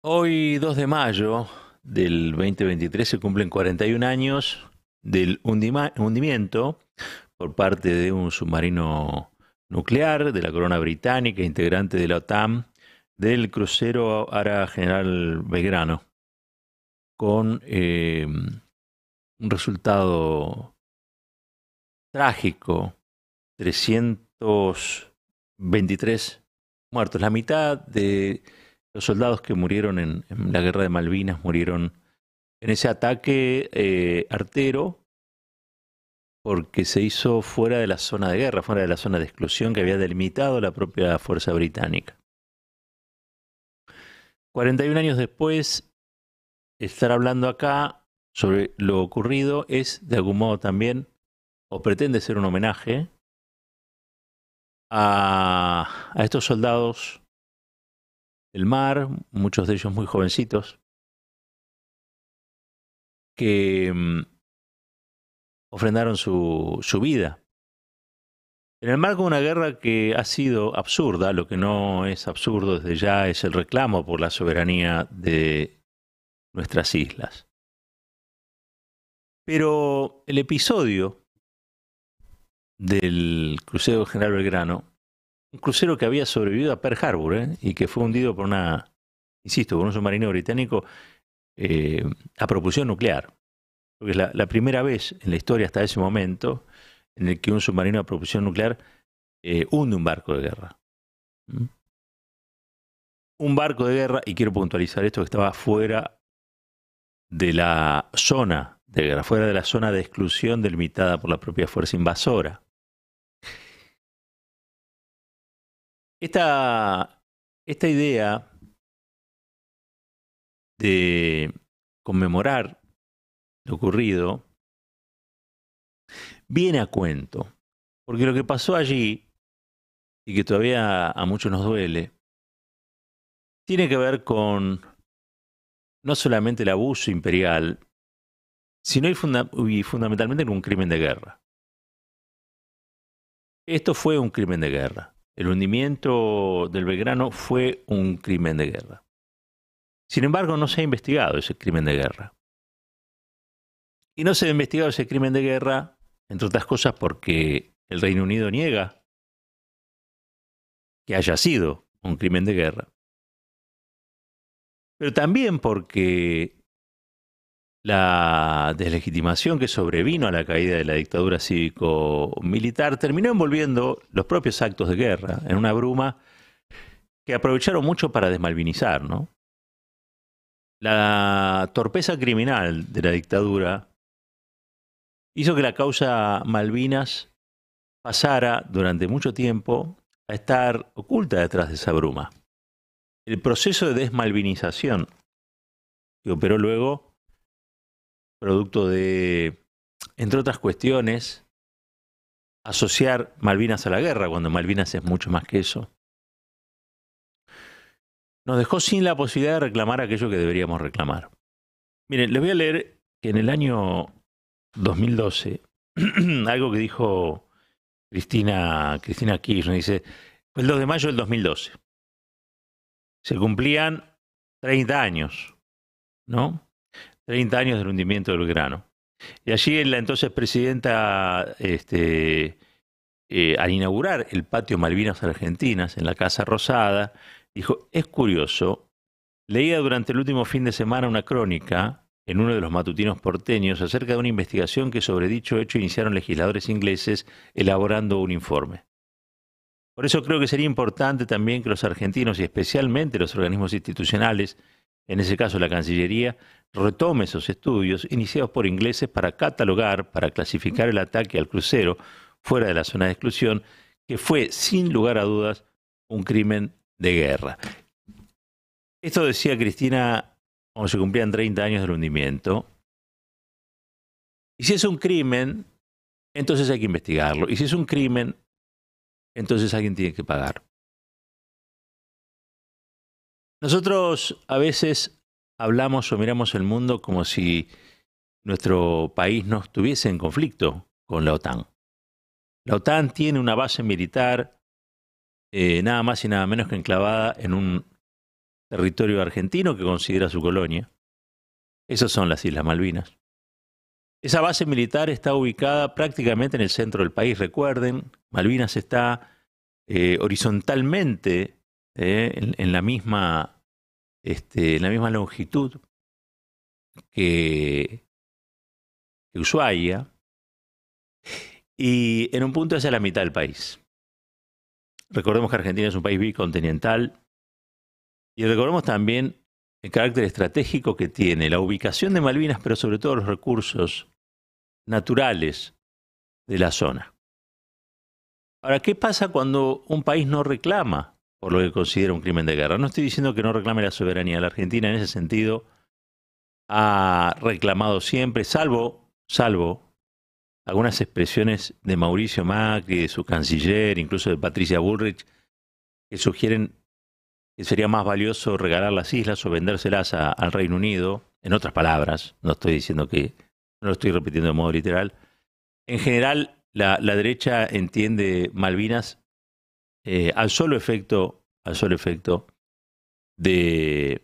Hoy, 2 de mayo del 2023, se cumplen 41 años del hundimiento por parte de un submarino nuclear de la corona británica, integrante de la OTAN, del crucero Ara General Belgrano, con eh, un resultado trágico, 323 muertos, la mitad de los soldados que murieron en, la guerra de Malvinas murieron en ese ataque eh, artero porque se hizo fuera de la zona de guerra, fuera de la zona de exclusión que había delimitado la propia fuerza británica. 41 años después, estar hablando acá sobre lo ocurrido es de algún modo también, o pretende ser un homenaje, a, a estos soldados el mar, muchos de ellos muy jovencitos, que mm, ofrendaron su, su vida. En el marco de una guerra que ha sido absurda, lo que no es absurdo desde ya es el reclamo por la soberanía de nuestras islas. Pero el episodio del crucero General Belgrano un crucero que había sobrevivido a Pearl Harbor ¿eh? y que fue hundido por una, insisto, por un submarino británico eh, a propulsión nuclear. Porque es la, primera vez en la historia hasta ese momento en el que un submarino a propulsión nuclear eh, hunde un barco de guerra. ¿Mm? Un barco de guerra, y quiero puntualizar esto, que estaba fuera de la zona de guerra, fuera de la zona de exclusión delimitada por la propia fuerza invasora. Esta, esta idea de conmemorar lo ocurrido viene a cuento, porque lo que pasó allí, y que todavía a muchos nos duele, tiene que ver con no solamente el abuso imperial, sino y, fundamentalmente con un crimen de guerra. Esto fue un crimen de guerra. El hundimiento del Belgrano fue un crimen de guerra. Sin embargo, no se ha investigado ese crimen de guerra. Y no se ha investigado ese crimen de guerra, entre otras cosas, porque el Reino Unido niega que haya sido un crimen de guerra. Pero también porque la deslegitimación que sobrevino a la caída de la dictadura cívico-militar terminó envolviendo los propios actos de guerra en una bruma que aprovecharon mucho para desmalvinizar, ¿no? La torpeza criminal de la dictadura hizo que la causa Malvinas pasara durante mucho tiempo a estar oculta detrás de esa bruma. El proceso de desmalvinización que operó luego producto de, entre otras cuestiones, asociar Malvinas a la guerra, cuando Malvinas es mucho más que eso. Nos dejó sin la posibilidad de reclamar aquello que deberíamos reclamar. Miren, les voy a leer que en el año 2012, algo que dijo Cristina, Cristina Kirchner, dice, el 2 de mayo del 2012. Se cumplían 30 años, ¿no? 30 años del hundimiento del grano. Y allí la entonces presidenta, este, eh, al inaugurar el patio Malvinas Argentinas en la Casa Rosada, dijo, es curioso, leía durante el último fin de semana una crónica en uno de los matutinos porteños acerca de una investigación que sobre dicho hecho iniciaron legisladores ingleses elaborando un informe. Por eso creo que sería importante también que los argentinos y especialmente los organismos institucionales en ese caso la Cancillería, retome esos estudios iniciados por ingleses para catalogar, para clasificar el ataque al crucero fuera de la zona de exclusión, que fue, sin lugar a dudas, un crimen de guerra. Esto decía Cristina cuando se cumplían 30 años del hundimiento. Y si es un crimen, entonces hay que investigarlo. Y si es un crimen, entonces alguien tiene que pagar. Nosotros a veces hablamos o miramos el mundo como si nuestro país no estuviese en conflicto con la OTAN. La OTAN tiene una base militar eh, nada más y nada menos que enclavada en un territorio argentino que considera su colonia. Esas son las Islas Malvinas. Esa base militar está ubicada prácticamente en el centro del país. Recuerden, Malvinas está eh, horizontalmente eh, en, la misma, este, en la misma longitud que, que Ushuaia y en un punto hacia la mitad del país. Recordemos que Argentina es un país bicontinental y recordemos también el carácter estratégico que tiene la ubicación de Malvinas, pero sobre todo los recursos naturales de la zona. Ahora, ¿qué pasa cuando un país no reclama por lo que considera un crimen de guerra? No estoy diciendo que no reclame la soberanía. La Argentina en ese sentido ha reclamado siempre, salvo, salvo algunas expresiones de Mauricio Macri, de su canciller, incluso de Patricia Bullrich, que sugieren que sería más valioso regalar las islas o vendérselas al Reino Unido. En otras palabras, no estoy diciendo que, no lo estoy repitiendo de modo literal. En general, la, derecha entiende Malvinas eh, al solo efecto, al solo efecto de,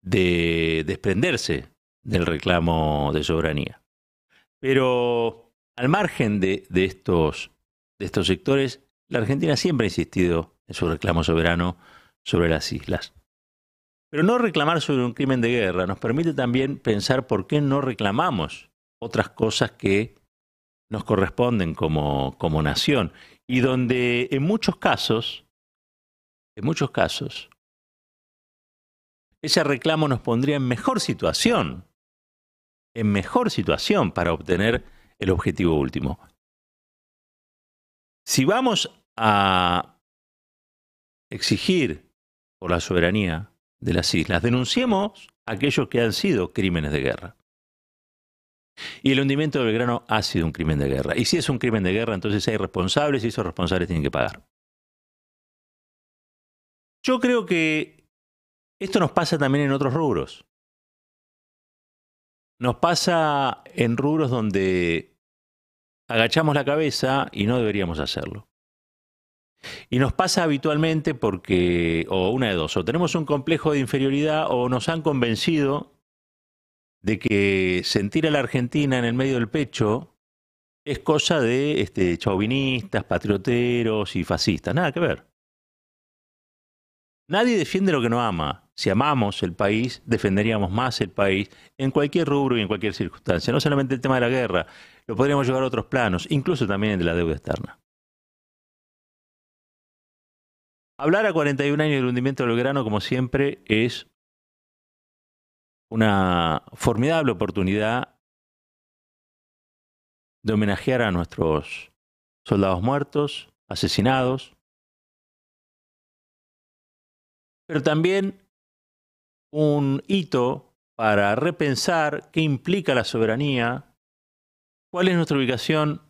de desprenderse del reclamo de soberanía. Pero al margen de, estos, de estos sectores, la Argentina siempre ha insistido en su reclamo soberano sobre las islas. Pero no reclamar sobre un crimen de guerra nos permite también pensar por qué no reclamamos otras cosas que nos corresponden como, como nación y donde en muchos casos, en muchos casos, ese reclamo nos pondría en mejor situación en mejor situación para obtener el objetivo último. Si vamos a exigir por la soberanía de las islas, denunciemos aquellos que han sido crímenes de guerra. Y el hundimiento del Belgrano ha sido un crimen de guerra. Y si es un crimen de guerra, entonces hay responsables y esos responsables tienen que pagar. Yo creo que esto nos pasa también en otros rubros. Nos pasa en rubros donde agachamos la cabeza y no deberíamos hacerlo. Y nos pasa habitualmente porque, o una de dos, o tenemos un complejo de inferioridad o nos han convencido de que sentir a la Argentina en el medio del pecho es cosa de este, chauvinistas, patrioteros y fascistas. Nada que ver. Nadie defiende lo que no ama. Si amamos el país, defenderíamos más el país en cualquier rubro y en cualquier circunstancia. No solamente el tema de la guerra, lo podríamos llevar a otros planos, incluso también de la deuda externa. Hablar a 41 años del hundimiento del grano, como siempre, es una formidable oportunidad de homenajear a nuestros soldados muertos, asesinados, pero también un hito para repensar qué implica la soberanía, cuál es nuestra ubicación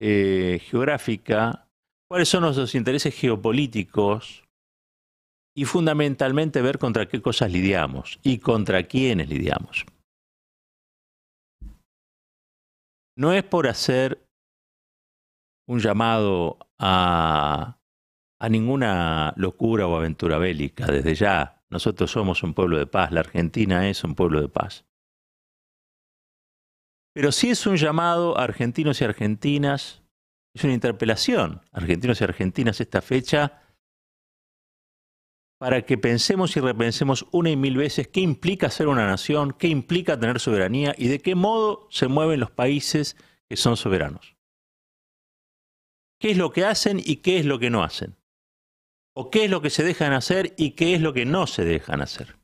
eh, geográfica, cuáles son nuestros intereses geopolíticos y fundamentalmente ver contra qué cosas lidiamos y contra quiénes lidiamos. No es por hacer un llamado a, ninguna locura o aventura bélica desde ya, nosotros somos un pueblo de paz, la Argentina es un pueblo de paz. Pero sí es un llamado a argentinos y argentinas, es una interpelación, argentinos y argentinas, esta fecha, para que pensemos y repensemos una y mil veces qué implica ser una nación, qué implica tener soberanía y de qué modo se mueven los países que son soberanos. ¿Qué es lo que hacen y qué es lo que no hacen? o qué es lo que se dejan hacer y qué es lo que no se dejan hacer.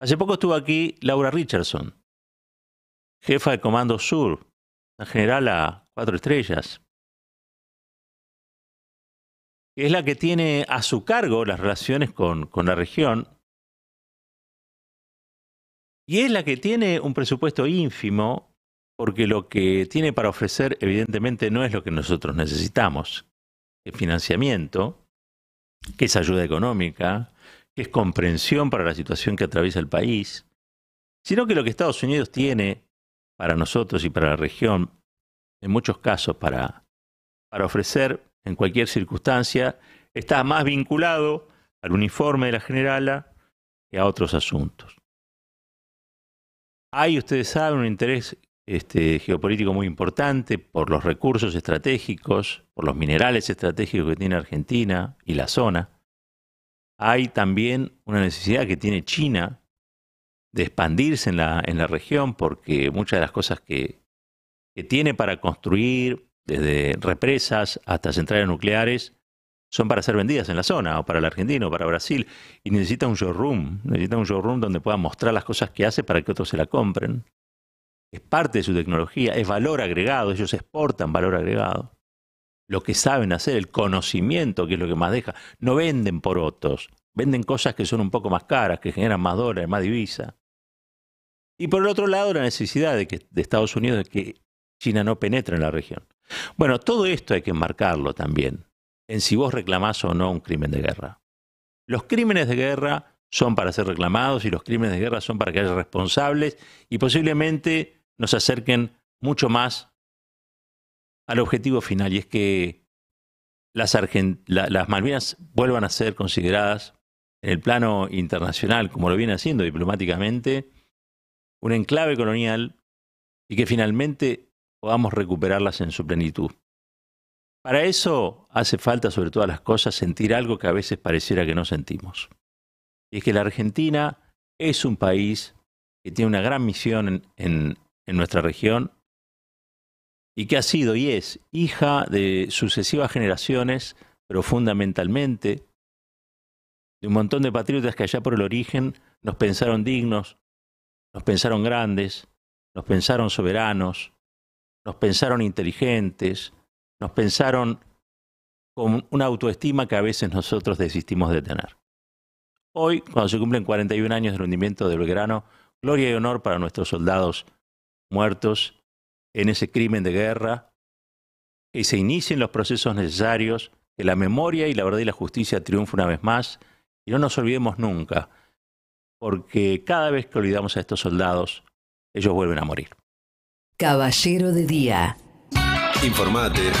Hace poco estuvo aquí Laura Richardson, jefa de Comando Sur, la general a cuatro estrellas, que es la que tiene a su cargo las relaciones con, con la región y es la que tiene un presupuesto ínfimo porque lo que tiene para ofrecer evidentemente no es lo que nosotros necesitamos, financiamiento, que es ayuda económica, que es comprensión para la situación que atraviesa el país, sino que lo que Estados Unidos tiene para nosotros y para la región, en muchos casos para, para ofrecer en cualquier circunstancia, está más vinculado al uniforme de la generala y a otros asuntos. Hay, ustedes saben, un interés este, geopolítico muy importante por los recursos estratégicos, por los minerales estratégicos que tiene Argentina y la zona. Hay también una necesidad que tiene China de expandirse en la, región porque muchas de las cosas que, que tiene para construir, desde represas hasta centrales nucleares, son para ser vendidas en la zona, o para la Argentina, o para Brasil, y necesita un showroom, necesita un showroom donde pueda mostrar las cosas que hace para que otros se la compren. Es parte de su tecnología, es valor agregado, ellos exportan valor agregado. Lo que saben hacer, el conocimiento, que es lo que más deja. No venden por otros, venden cosas que son un poco más caras, que generan más dólares, más divisa. Y por el otro lado, la necesidad de, que, de Estados Unidos de que China no penetre en la región. Bueno, todo esto hay que enmarcarlo también en si vos reclamás o no un crimen de guerra. Los crímenes de guerra son para ser reclamados y los crímenes de guerra son para que haya responsables y posiblemente nos acerquen mucho más al objetivo final y es que las, las Malvinas vuelvan a ser consideradas en el plano internacional, como lo viene haciendo diplomáticamente, un enclave colonial y que finalmente podamos recuperarlas en su plenitud. Para eso hace falta, sobre todas las cosas, sentir algo que a veces pareciera que no sentimos. Y es que la Argentina es un país que tiene una gran misión en, nuestra región y que ha sido y es hija de sucesivas generaciones, pero fundamentalmente de un montón de patriotas que allá por el origen nos pensaron dignos, nos pensaron grandes, nos pensaron soberanos, nos pensaron inteligentes, nos pensaron con una autoestima que a veces nosotros desistimos de tener. Hoy, cuando se cumplen 41 años del hundimiento de Belgrano, gloria y honor para nuestros soldados muertos en ese crimen de guerra, que se inicien los procesos necesarios, que la memoria y la verdad y la justicia triunfen una vez más, y no nos olvidemos nunca, porque cada vez que olvidamos a estos soldados, ellos vuelven a morir. Caballero de Día. Informate